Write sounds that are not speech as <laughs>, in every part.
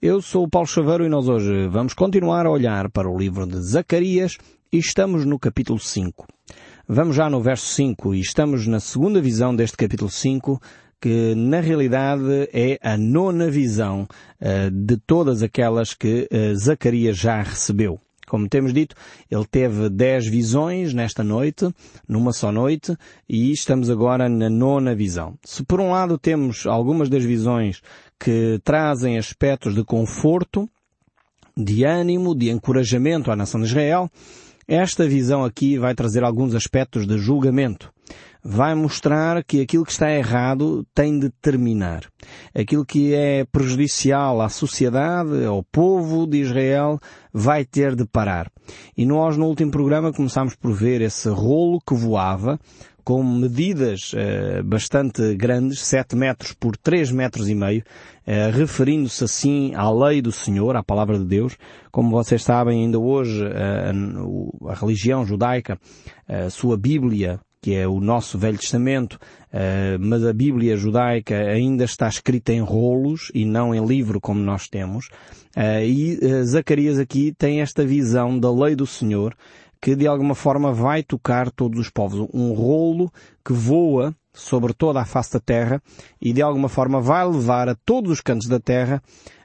Eu sou o Paulo Chaveiro e nós hoje vamos continuar a olhar para o livro de Zacarias e estamos no capítulo 5. Vamos já no verso 5 e estamos na segunda visão deste capítulo 5 que na realidade é a nona visão uh, de todas aquelas que uh, Zacarias já recebeu. Como temos dito, ele teve dez visões nesta noite, numa só noite, e estamos agora na nona visão. Se por um lado temos algumas das visões que trazem aspectos de conforto, de ânimo, de encorajamento à nação de Israel, esta visão aqui vai trazer alguns aspectos de julgamento. Vai mostrar que aquilo que está errado tem de terminar. Aquilo que é prejudicial à sociedade, ao povo de Israel, vai ter de parar. E nós no último programa começámos por ver esse rolo que voava, com medidas uh, bastante grandes, 7 metros por 3 metros e meio, uh, referindo-se assim à lei do Senhor, à palavra de Deus. Como vocês sabem, ainda hoje uh, a religião judaica, a sua Bíblia, que é o nosso Velho Testamento, mas a Bíblia judaica ainda está escrita em rolos e não em livro como nós temos. E Zacarias aqui tem esta visão da lei do Senhor, que de alguma forma vai tocar todos os povos. Um rolo que voa sobre toda a face da terra e de alguma forma vai levar a todos os cantos da terra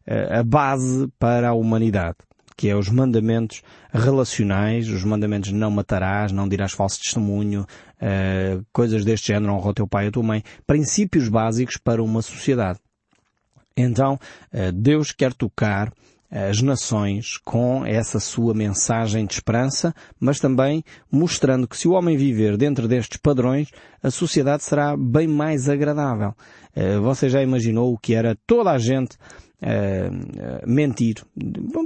uh, a base para a humanidade, que é os mandamentos relacionais, os mandamentos não matarás, não dirás falso testemunho, uh, coisas deste género, honra o teu pai e a tua mãe, princípios básicos para uma sociedade. Então, uh, Deus quer tocar as nações com essa sua mensagem de esperança, mas também mostrando que se o homem viver dentro destes padrões, a sociedade será bem mais agradável. Eh, você já imaginou o que era toda a gente uh, mentir.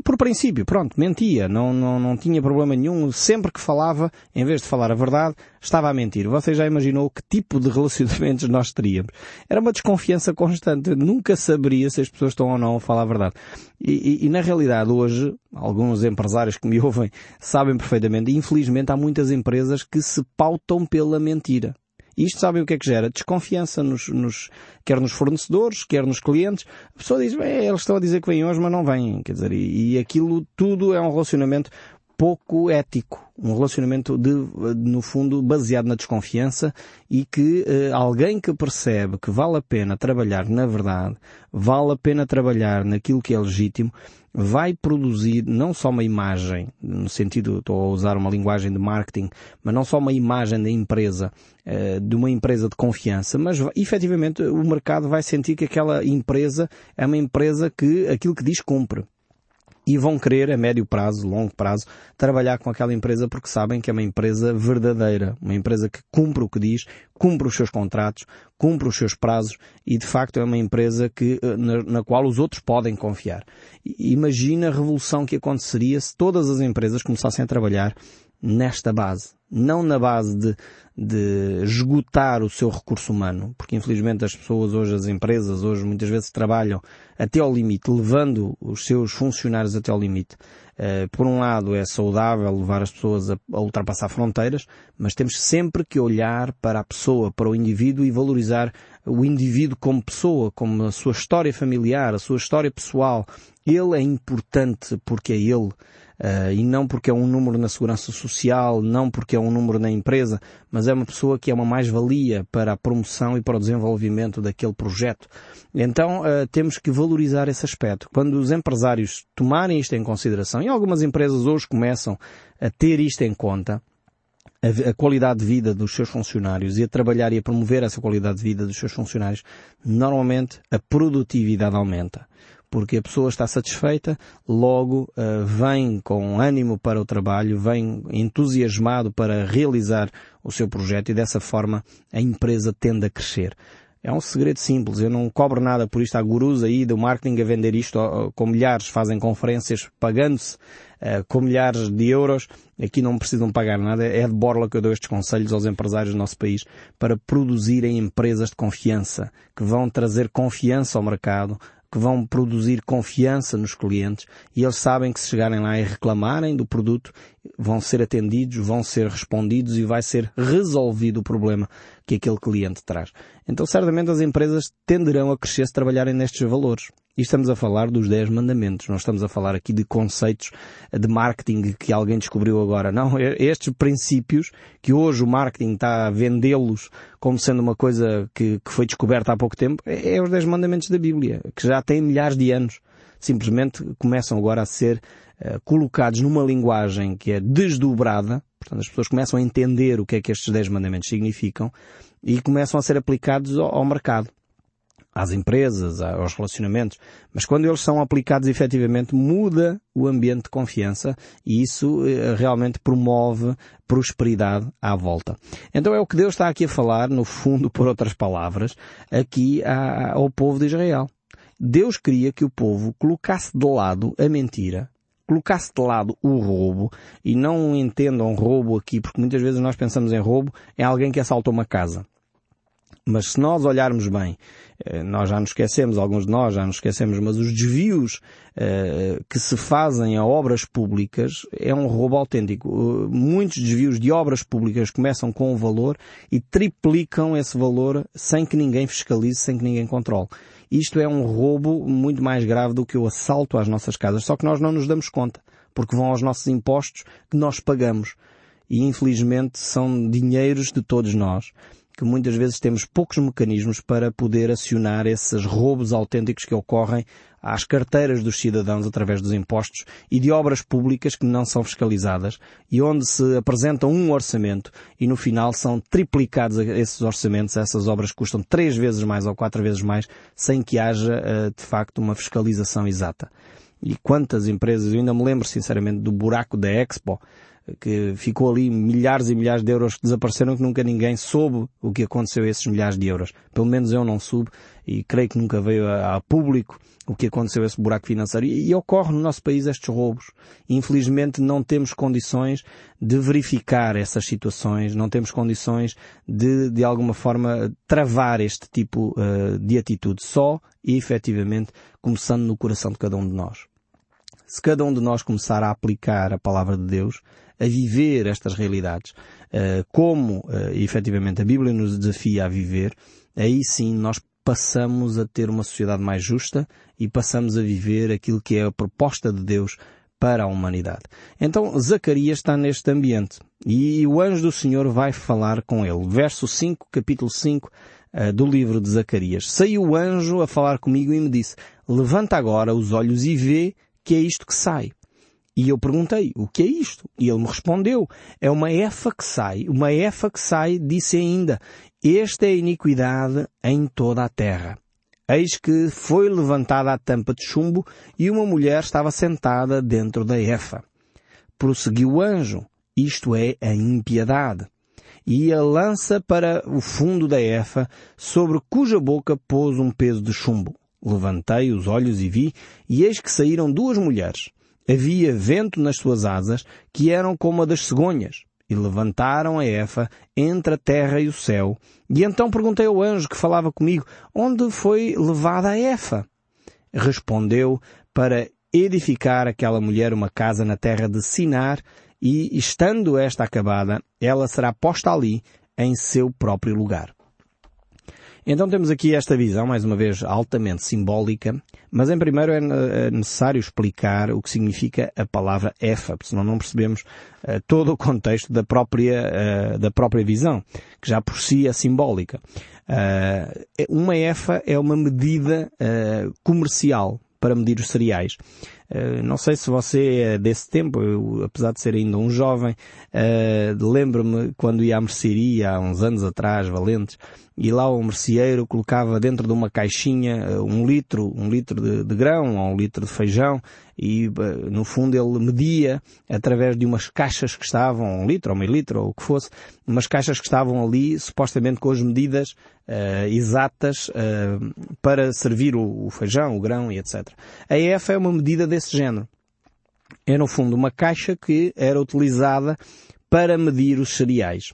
Por princípio, pronto, mentia. Não, não, não tinha problema nenhum. Sempre que falava, em vez de falar a verdade, estava a mentir. Você já imaginou que tipo de <laughs> relacionamentos nós teríamos? Era uma desconfiança constante. Nunca saberia se as pessoas estão ou não a falar a verdade. E, e, e na realidade hoje, alguns empresários que me <laughs> ouvem sabem perfeitamente, infelizmente há muitas empresas que se pautam pela mentira. Isto sabem o que é que gera? Desconfiança nos, nos, quer nos fornecedores, quer nos clientes. A pessoa diz, bem, eles estão a dizer que vêm hoje, mas não vêm. Quer dizer, e, e aquilo tudo é um relacionamento pouco ético, um relacionamento de, no fundo baseado na desconfiança e que eh, alguém que percebe que vale a pena trabalhar na verdade, vale a pena trabalhar naquilo que é legítimo, vai produzir não só uma imagem, no sentido, estou a usar uma linguagem de marketing, mas não só uma imagem da empresa, eh, de uma empresa de confiança, mas efetivamente o mercado vai sentir que aquela empresa é uma empresa que aquilo que diz cumpre e vão querer, a médio prazo, longo prazo, trabalhar com aquela empresa porque sabem que é uma empresa verdadeira, uma empresa que cumpre o que diz, cumpre os seus contratos, cumpre os seus prazos e de facto é uma empresa que, eh, na, na qual os outros podem confiar. Imagina a revolução que aconteceria se todas as empresas começassem a trabalhar nesta base. Não na base de, de esgotar o seu recurso humano, porque infelizmente as pessoas hoje, as empresas hoje muitas vezes trabalham até ao limite, levando os seus funcionários até ao limite. Uh, por um lado é saudável levar as pessoas a, a ultrapassar fronteiras, mas temos sempre que olhar para a pessoa, para o indivíduo e valorizar o indivíduo como pessoa, como a sua história familiar, a sua história pessoal. Ele é importante porque é ele Uh, e não porque é um número na segurança social, não porque é um número na empresa, mas é uma pessoa que é uma mais-valia para a promoção e para o desenvolvimento daquele projeto. Então uh, temos que valorizar esse aspecto. Quando os empresários tomarem isto em consideração, e algumas empresas hoje começam a ter isto em conta, a, qualidade de vida dos seus funcionários e a trabalhar e a promover essa qualidade de vida dos seus funcionários, normalmente a produtividade aumenta porque a pessoa está satisfeita, logo uh, vem com ânimo para o trabalho, vem entusiasmado para realizar o seu projeto e dessa forma a empresa tende a crescer. É um segredo simples, eu não cobro nada por isto. Há gurus aí do marketing a vender isto com milhares, fazem conferências pagando-se uh, com milhares de euros. Aqui não precisam pagar nada. É de borla que eu dou estes conselhos aos empresários do nosso país para produzirem empresas de confiança, que vão trazer confiança ao mercado, que vão produzir confiança nos clientes e eles sabem que se chegarem lá e reclamarem do produto, vão ser atendidos, vão ser respondidos e vai ser resolvido o problema que aquele cliente traz. Então certamente as empresas tenderão a crescer se trabalharem nestes valores. E estamos a falar dos 10 mandamentos. Não estamos a falar aqui de conceitos de marketing que alguém descobriu agora. Não, estes princípios que hoje o marketing está a vendê-los como sendo uma coisa que, que, foi descoberta há pouco tempo, é, é os 10 mandamentos da Bíblia, que já têm milhares de anos. Simplesmente começam agora a ser uh, colocados numa linguagem que é desdobrada. Portanto, as pessoas começam a entender o que é que estes 10 mandamentos significam e começam a ser aplicados ao, ao mercado às empresas, aos relacionamentos, mas quando eles são aplicados efetivamente muda o ambiente de confiança e isso eh, realmente promove prosperidade à volta. Então é o que Deus está aqui a falar, no fundo, <laughs> por outras palavras, aqui ao povo de Israel. Deus queria que o povo colocasse de lado a mentira, colocasse de lado o roubo, e não entendam roubo aqui, porque muitas vezes nós pensamos em roubo, é alguém que assaltou uma casa. Mas se nós olharmos bem, eh, nós já nos esquecemos, alguns de nós já nos esquecemos, mas os desvios uh, que se fazem a obras públicas é um roubo autêntico. Uh, muitos desvios de obras públicas começam com um valor e triplicam esse valor sem que ninguém fiscalize, sem que ninguém controle. Isto é um roubo muito mais grave do que o assalto às nossas casas, só que nós não nos damos conta, porque vão aos nossos impostos que nós pagamos. E infelizmente são dinheiros de todos nós que muitas vezes temos poucos mecanismos para poder acionar esses roubos autênticos que ocorrem às carteiras dos cidadãos através dos impostos e de obras públicas que não são fiscalizadas e onde se apresenta um orçamento e no final são triplicados esses orçamentos, essas obras custam três vezes mais ou quatro vezes mais sem que haja eh, de facto uma fiscalização exata. E quantas empresas, eu ainda me lembro sinceramente do buraco da Expo, que ficou ali milhares e milhares de euros que desapareceram que nunca ninguém soube o que aconteceu a esses milhares de euros. Pelo menos eu não soube e creio que nunca veio a, a público o que aconteceu a esse buraco financeiro. E, e, ocorre no nosso país estes roubos. Infelizmente não temos condições de verificar essas situações, não temos condições de, de alguma forma, travar este tipo uh, de atitude. Só e efetivamente começando no coração de cada um de nós. Se cada um de nós começar a aplicar a palavra de Deus, a viver estas realidades, uh, como uh, efetivamente a Bíblia nos desafia a viver, aí sim nós passamos a ter uma sociedade mais justa e passamos a viver aquilo que é a proposta de Deus para a humanidade. Então Zacarias está neste ambiente e o anjo do Senhor vai falar com ele. Verso 5, capítulo 5 uh, do livro de Zacarias. Saiu o anjo a falar comigo e me disse, levanta agora os olhos e vê que é isto que sai. E eu perguntei, o que é isto? E ele me respondeu, é uma efa que sai. Uma efa que sai, disse ainda, esta é a iniquidade em toda a terra. Eis que foi levantada a tampa de chumbo e uma mulher estava sentada dentro da efa. Prosseguiu o anjo, isto é a impiedade. E a lança para o fundo da efa, sobre cuja boca pôs um peso de chumbo. Levantei os olhos e vi, e eis que saíram duas mulheres havia vento nas suas asas, que eram como a das cegonhas. E levantaram a Efa entre a terra e o céu. E então perguntei ao anjo que falava comigo, onde foi levada a Efa? Respondeu, para edificar aquela mulher uma casa na terra de Sinar, e estando esta acabada, ela será posta ali, em seu próprio lugar. Então temos aqui esta visão, mais uma vez, altamente simbólica, mas em primeiro é, é necessário explicar o que significa a palavra EFA, senão não percebemos uh, todo o contexto da própria, uh, da própria visão, que já por si é simbólica. Uh, uma EFA é uma medida comercial para medir os cereais. Uh, não sei se você é desse tempo, eu, apesar de ser ainda um jovem, uh, lembro-me quando ia à mercearia há uns anos atrás, valentes, e lá o merceeiro colocava dentro de uma caixinha eh, um litro, um litro de, de grão ou um litro de feijão e eh, no fundo ele media através de umas caixas que estavam, um litro ou meio litro ou o que fosse, umas caixas que estavam ali supostamente com as medidas uh, exatas uh, para servir o, o feijão, o grão e etc. A EF é uma medida desse género. É no fundo uma caixa que era utilizada para medir os cereais.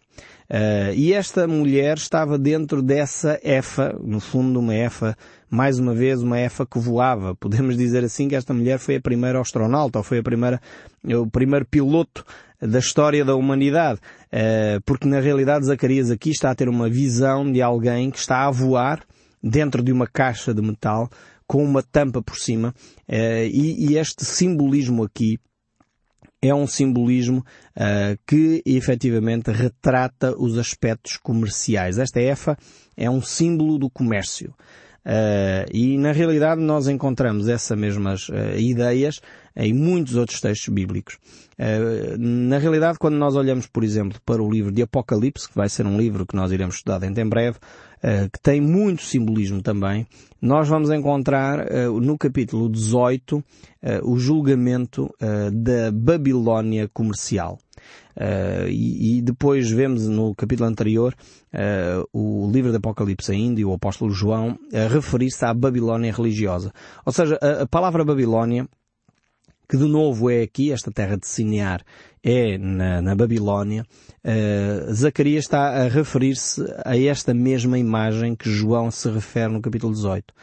Uh, e esta mulher estava dentro dessa EFA, no fundo uma EFA, mais uma vez uma EFA que voava. Podemos dizer assim que esta mulher foi a primeira astronauta, ou foi a primeira, o primeiro piloto da história da humanidade. Uh, porque na realidade Zacarias aqui está a ter uma visão de alguém que está a voar dentro de uma caixa de metal com uma tampa por cima, e, e este simbolismo aqui é um simbolismo uh, que efetivamente retrata os aspectos comerciais. Esta EFA é um símbolo do comércio. Uh, e na realidade nós encontramos essas mesmas uh, ideias em muitos outros textos bíblicos. Uh, na realidade, quando nós olhamos, por exemplo, para o livro de Apocalipse, que vai ser um livro que nós iremos estudar dentro em breve, que tem muito simbolismo também, nós vamos encontrar no capítulo 18 o julgamento da Babilónia comercial. Uh, e, e, depois vemos no capítulo anterior uh, o livro do Apocalipse ainda e o apóstolo João a referir-se à Babilónia religiosa. Ou seja, a, a, palavra Babilónia, que de novo é aqui, esta terra de Cinear, é na, na Babilónia, uh, Zacarias está a referir-se a esta mesma imagem que João se refere no capítulo 18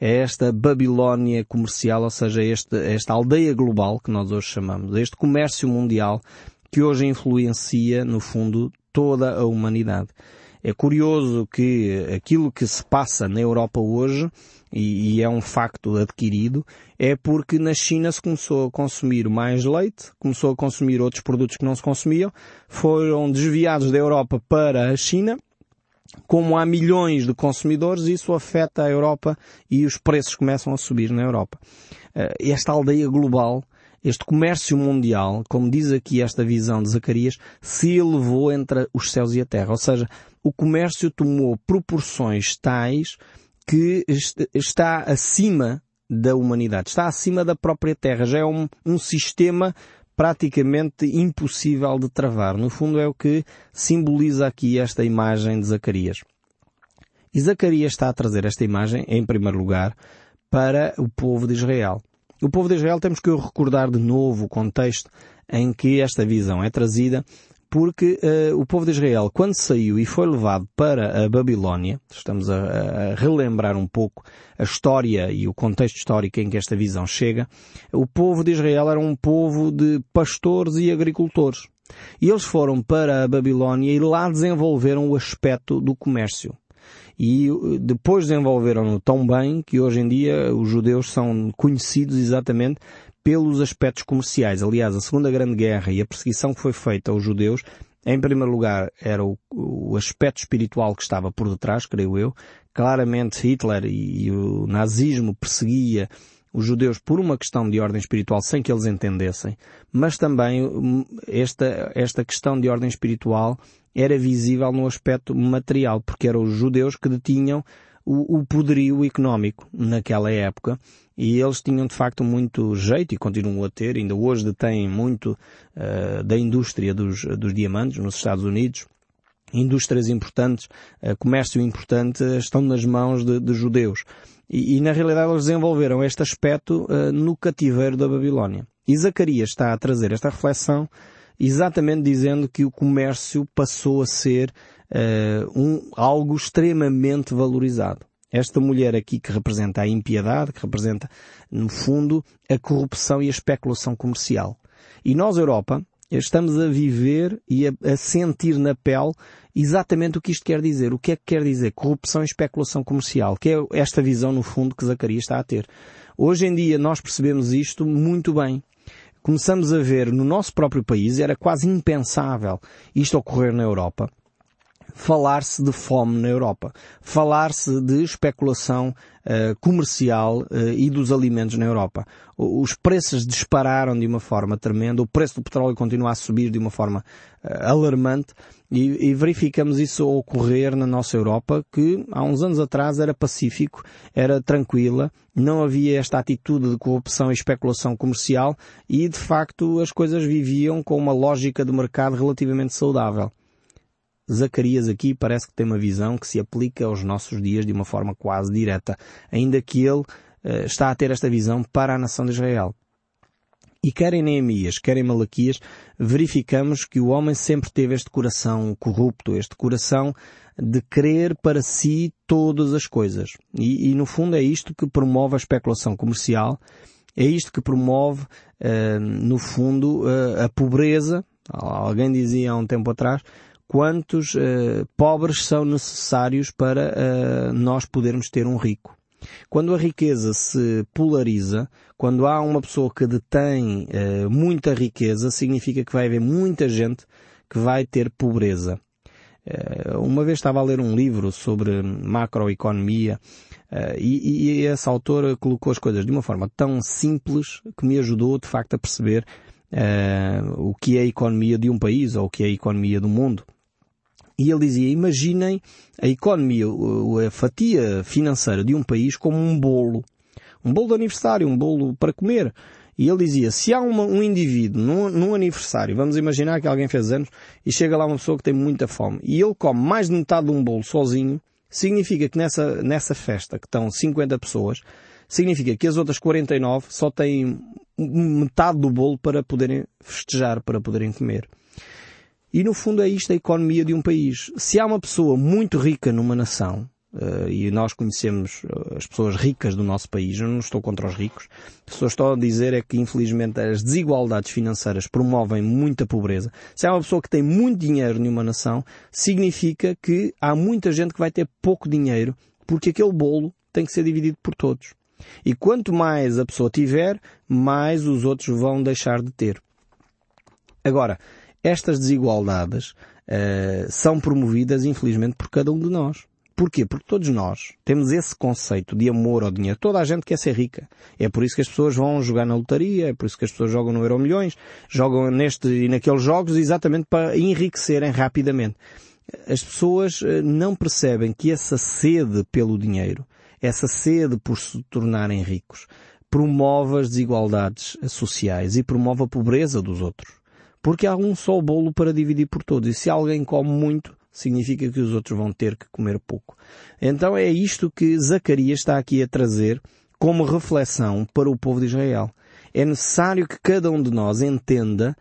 é esta Babilónia comercial, ou seja, este, esta aldeia global que nós hoje chamamos, este comércio mundial que hoje influencia, no fundo, toda a humanidade. É curioso que aquilo que se passa na Europa hoje, e, e, é um facto adquirido, é porque na China se começou a consumir mais leite, começou a consumir outros produtos que não se consumiam, foram desviados da Europa para a China, como há milhões de consumidores, isso afeta a Europa e os preços começam a subir na Europa. Eh, esta aldeia global este comércio mundial, como diz aqui esta visão de Zacarias, se elevou entre os céus e a terra. Ou seja, o comércio tomou proporções tais que está acima da humanidade, está acima da própria terra. Já é um, um sistema praticamente impossível de travar. No fundo é o que simboliza aqui esta imagem de Zacarias. E Zacarias está a trazer esta imagem, em primeiro lugar, para o povo de Israel. O povo de Israel temos que recordar de novo o contexto em que esta visão é trazida, porque uh, o povo de Israel, quando saiu e foi levado para a Babilónia, estamos a, a, relembrar um pouco a história e o contexto histórico em que esta visão chega, o povo de Israel era um povo de pastores e agricultores. E eles foram para a Babilónia e lá desenvolveram o aspecto do comércio e uh, depois desenvolveram-no tão bem que hoje em dia os judeus são conhecidos exatamente pelos aspectos comerciais. Aliás, a Segunda Grande Guerra e a perseguição que foi feita aos judeus, em primeiro lugar, era o, o aspecto espiritual que estava por detrás, creio eu. Claramente Hitler e, e o nazismo perseguia os judeus por uma questão de ordem espiritual sem que eles entendessem, mas também hum, esta, esta questão de ordem espiritual era visível no aspecto material, porque eram os judeus que detinham o, poderio económico naquela época e eles tinham de facto muito jeito e continuam a ter, ainda hoje detêm muito uh, da indústria dos, dos diamantes nos Estados Unidos, indústrias importantes, uh, comércio importante, estão nas mãos de, de judeus. E, e, na realidade eles desenvolveram este aspecto uh, no cativeiro da Babilónia. E Zacarias está a trazer esta reflexão exatamente dizendo que o comércio passou a ser uh, um, algo extremamente valorizado. Esta mulher aqui que representa a impiedade, que representa, no fundo, a corrupção e a especulação comercial. E nós, Europa, estamos a viver e a, a, sentir na pele exatamente o que isto quer dizer. O que é que quer dizer? Corrupção e especulação comercial, que é esta visão, no fundo, que Zacarias está a ter. Hoje em dia nós percebemos isto muito bem. Começamos a ver no nosso próprio país, era quase impensável isto ocorrer na Europa falar-se de fome na Europa, falar-se de especulação uh, comercial uh, e dos alimentos na Europa. Os preços dispararam de uma forma tremenda, o preço do petróleo continua a subir de uma forma uh, alarmante e, e, verificamos isso ocorrer na nossa Europa que há uns anos atrás era pacífico, era tranquila, não havia esta atitude de corrupção e especulação comercial e de facto as coisas viviam com uma lógica de mercado relativamente saudável. Zacarias aqui parece que tem uma visão que se aplica aos nossos dias de uma forma quase direta, ainda que ele uh, está a ter esta visão para a nação de Israel. E quer em Neemias, quer em Malaquias, verificamos que o homem sempre teve este coração corrupto, este coração de querer para si todas as coisas. E, e no fundo é isto que promove a especulação comercial, é isto que promove, uh, no fundo, uh, a pobreza. Alguém dizia há um tempo atrás quantos uh, pobres são necessários para uh, nós podermos ter um rico. Quando a riqueza se polariza, quando há uma pessoa que detém uh, muita riqueza, significa que vai haver muita gente que vai ter pobreza. Uh, uma vez estava a ler um livro sobre macroeconomia uh, e, e essa autora colocou as coisas de uma forma tão simples que me ajudou de facto a perceber o que é a economia de um país ou o que é a economia do mundo. E ele dizia, imaginem a economia, a fatia financeira de um país como um bolo. Um bolo de aniversário, um bolo para comer. E ele dizia, se há uma, um indivíduo num, num, aniversário, vamos imaginar que alguém fez anos, e chega lá uma pessoa que tem muita fome, e ele come mais de metade de um bolo sozinho, significa que nessa, nessa festa, que estão 50 pessoas, significa que as outras 49 só têm metade do bolo para poderem festejar, para poderem comer. E no fundo é isto a economia de um país. Se há uma pessoa muito rica numa nação, Uh, e nós conhecemos eh, as pessoas ricas do nosso país, eu não estou contra os ricos, só estou a dizer é que infelizmente as desigualdades financeiras promovem muita pobreza. Se há uma pessoa que tem muito dinheiro numa nação, significa que há muita gente que vai ter pouco dinheiro, porque aquele bolo tem que ser dividido por todos. E quanto mais a pessoa tiver, mais os outros vão deixar de ter. Agora, estas desigualdades uh, são promovidas, infelizmente, por cada um de nós. Porquê? Porque todos nós temos esse conceito de amor ao dinheiro. Toda a gente quer ser rica. É por isso que as pessoas vão jogar na lotaria, é por isso que as pessoas jogam no Euro Milhões, jogam neste e naqueles jogos exatamente para enriquecerem rapidamente. As pessoas eh, não percebem que essa sede pelo dinheiro, essa sede por se tornarem ricos, promove as desigualdades sociais e promove a pobreza dos outros. Porque há um só bolo para dividir por todos. E se alguém come muito, significa que os outros vão ter que comer pouco. Então é isto que Zacarias está aqui a trazer como reflexão para o povo de Israel. É necessário que cada um de nós entenda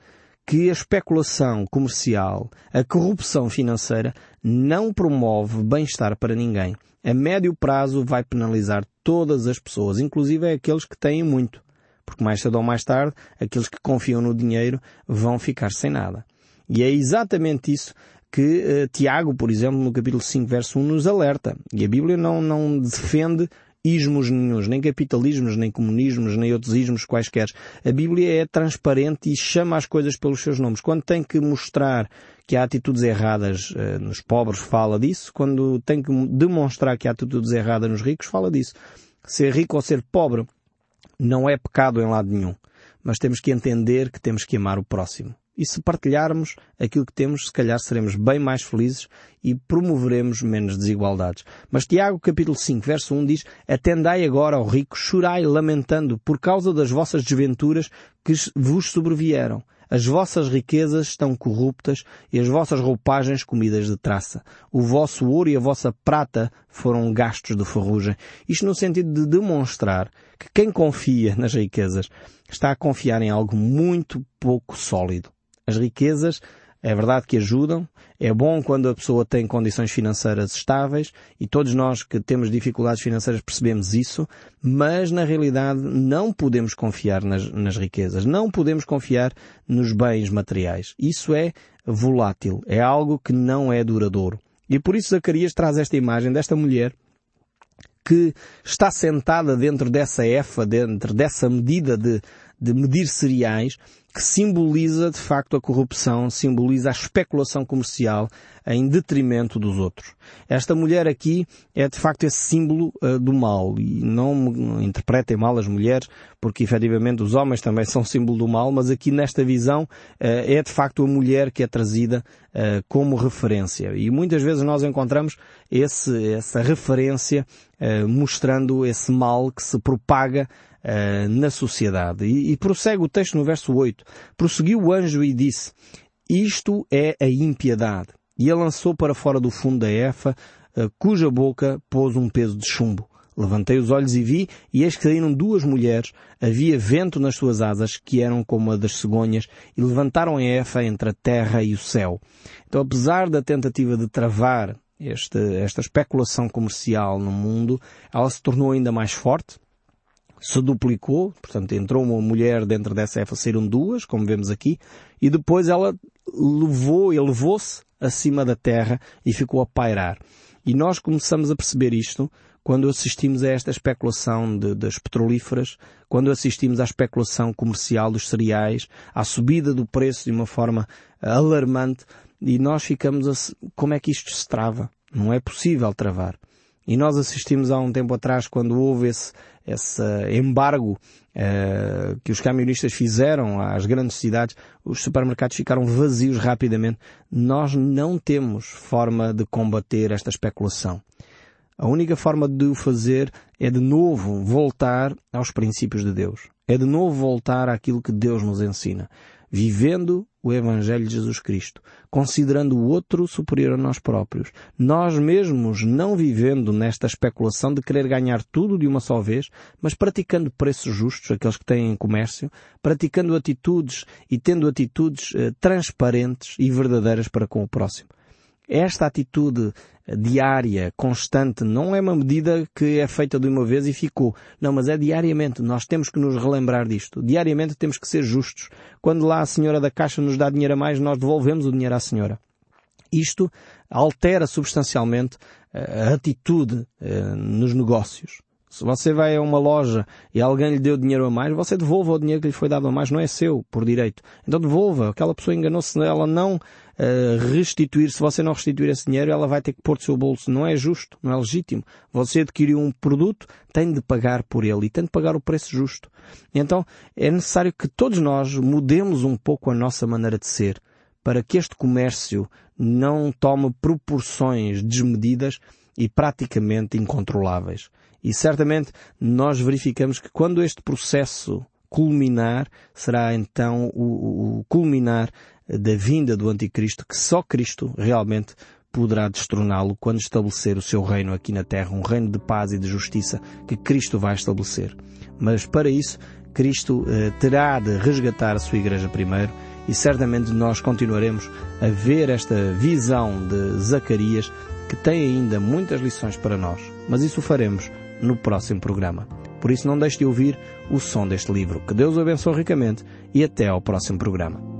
que a especulação comercial, a corrupção financeira não promove bem-estar para ninguém. A médio prazo vai penalizar todas as pessoas, inclusive aqueles que têm muito porque mais cedo ou mais tarde, aqueles que confiam no dinheiro vão ficar sem nada. E é exatamente isso que uh, Tiago, por exemplo, no capítulo 5, verso 1, nos alerta. E a Bíblia não, não defende ismos nenhums, nem capitalismos, nem comunismos, nem outros ismos quaisquer. A Bíblia é transparente e chama as coisas pelos seus nomes. Quando tem que mostrar que há atitudes erradas uh, nos pobres, fala disso. Quando tem que demonstrar que há atitudes erradas nos ricos, fala disso. Ser rico ou ser pobre não é pecado em lado nenhum, mas temos que entender que temos que amar o próximo. E se partilharmos aquilo que temos, se calhar seremos bem mais felizes e promoveremos menos desigualdades. Mas Tiago capítulo 5 verso 1 diz Atendai agora ao rico, chorai lamentando por causa das vossas desventuras que vos sobrevieram as vossas riquezas estão corruptas e as vossas roupagens comidas de traça. O vosso ouro e a vossa prata foram gastos de ferrugem. Isto no sentido de demonstrar que quem confia nas riquezas está a confiar em algo muito pouco sólido. As riquezas é verdade que ajudam, é bom quando a pessoa tem condições financeiras estáveis e todos nós que temos dificuldades financeiras percebemos isso, mas na realidade não podemos confiar nas, nas riquezas, não podemos confiar nos bens materiais. Isso é volátil, é algo que não é duradouro. E por isso Zacarias traz esta imagem desta mulher que está sentada dentro dessa EFA, dentro dessa medida de, de medir cereais, que simboliza de facto a corrupção, simboliza a especulação comercial em detrimento dos outros. Esta mulher aqui é de facto esse símbolo uh, do mal e não interpretem mal as mulheres, porque efetivamente os homens também são símbolo do mal, mas aqui nesta visão uh, é de facto a mulher que é trazida uh, como referência. E muitas vezes nós encontramos esse, essa referência mostrando esse mal que se propaga uh, na sociedade. E, e prossegue o texto no verso 8. Prosseguiu o anjo e disse, isto é a impiedade. E ele lançou para fora do fundo da efa, uh, cuja boca pôs um peso de chumbo. Levantei os olhos e vi, e eis que saíram duas mulheres, havia vento nas suas asas, que eram como a das cegonhas, e levantaram a efa entre a terra e o céu. Então, apesar da tentativa de travar esta, esta especulação comercial no mundo, ela se tornou ainda mais forte, se duplicou, portanto entrou uma mulher dentro dessa EFA, saíram duas, como vemos aqui, e depois ela levou, elevou-se acima da terra e ficou a pairar. E nós começamos a perceber isto quando assistimos a esta especulação de, das petrolíferas, quando assistimos à especulação comercial dos cereais, à subida do preço de uma forma alarmante, e nós ficamos a, como é que isto se trava? Não é possível travar. E nós assistimos há um tempo atrás, quando houve esse, esse embargo uh, que os camionistas fizeram às grandes cidades, os supermercados ficaram vazios rapidamente. Nós não temos forma de combater esta especulação. A única forma de o fazer é de novo voltar aos princípios de Deus. É de novo voltar àquilo que Deus nos ensina vivendo o Evangelho de Jesus Cristo, considerando o outro superior a nós próprios, nós mesmos não vivendo nesta especulação de querer ganhar tudo de uma só vez, mas praticando preços justos, aqueles que têm comércio, praticando atitudes e tendo atitudes eh, transparentes e verdadeiras para com o próximo. Esta atitude diária, constante, não é uma medida que é feita de uma vez e ficou. Não, mas é diariamente. Nós temos que nos relembrar disto. Diariamente temos que ser justos. Quando lá a senhora da caixa nos dá dinheiro a mais, nós devolvemos o dinheiro à senhora. Isto altera substancialmente eh, a atitude eh, nos negócios. Se você vai a uma loja e alguém lhe deu dinheiro a mais, você devolva o dinheiro que lhe foi dado a mais, não é seu, por direito. Então devolva. Aquela pessoa enganou-se, ela não uh, restituir. Se você não restituir esse dinheiro, ela vai ter que pôr do seu bolso. Não é justo, não é legítimo. Você adquiriu um produto, tem de pagar por ele e tem de pagar o preço justo. Então é necessário que todos nós mudemos um pouco a nossa maneira de ser para que este comércio não tome proporções desmedidas e praticamente incontroláveis. E certamente nós verificamos que quando este processo culminar, será então o, o culminar da vinda do Anticristo, que só Cristo realmente poderá destroná-lo quando estabelecer o seu reino aqui na terra, um reino de paz e de justiça que Cristo vai estabelecer. Mas para isso, Cristo eh, terá de resgatar a sua igreja primeiro e certamente nós continuaremos a ver esta visão de Zacarias que tem ainda muitas lições para nós. Mas isso faremos no próximo programa. Por isso não deixe de ouvir o som deste livro. Que Deus o abençoe ricamente e até ao próximo programa.